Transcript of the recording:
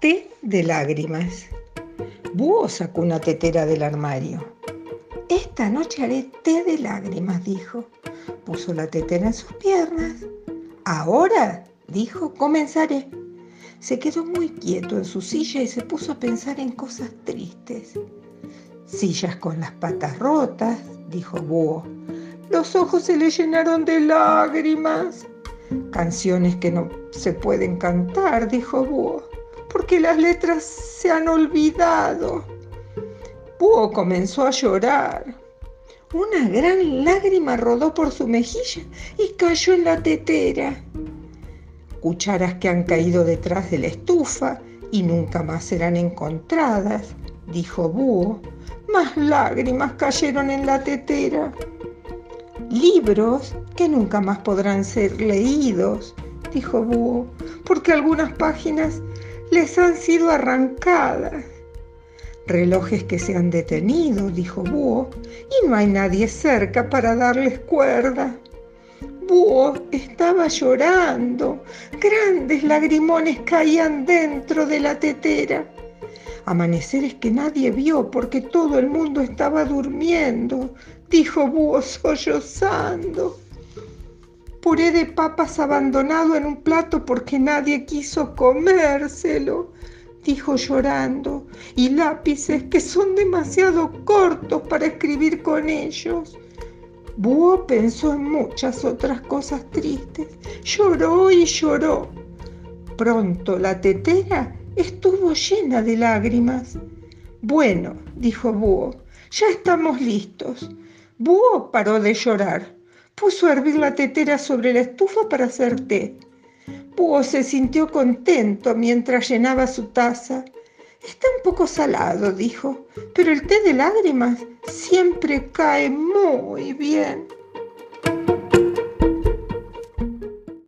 de lágrimas. Búho sacó una tetera del armario. Esta noche haré té de lágrimas, dijo. Puso la tetera en sus piernas. Ahora, dijo, comenzaré. Se quedó muy quieto en su silla y se puso a pensar en cosas tristes. Sillas con las patas rotas, dijo Búho. Los ojos se le llenaron de lágrimas. Canciones que no se pueden cantar, dijo Búho, porque las letras se han olvidado. Búho comenzó a llorar. Una gran lágrima rodó por su mejilla y cayó en la tetera. Cucharas que han caído detrás de la estufa y nunca más serán encontradas, dijo Búho. Más lágrimas cayeron en la tetera. Libros que nunca más podrán ser leídos, dijo Búho, porque algunas páginas les han sido arrancadas. Relojes que se han detenido, dijo Búho, y no hay nadie cerca para darles cuerda. Búho estaba llorando, grandes lagrimones caían dentro de la tetera. Amaneceres que nadie vio porque todo el mundo estaba durmiendo, dijo Búho sollozando. Puré de papas abandonado en un plato porque nadie quiso comérselo, dijo llorando, y lápices que son demasiado cortos para escribir con ellos. Búho pensó en muchas otras cosas tristes, lloró y lloró. Pronto la tetera estuvo llena de lágrimas. Bueno, dijo Búho, ya estamos listos. Búho paró de llorar. Puso a hervir la tetera sobre la estufa para hacer té. Búho se sintió contento mientras llenaba su taza. Está un poco salado, dijo, pero el té de lágrimas siempre cae muy bien.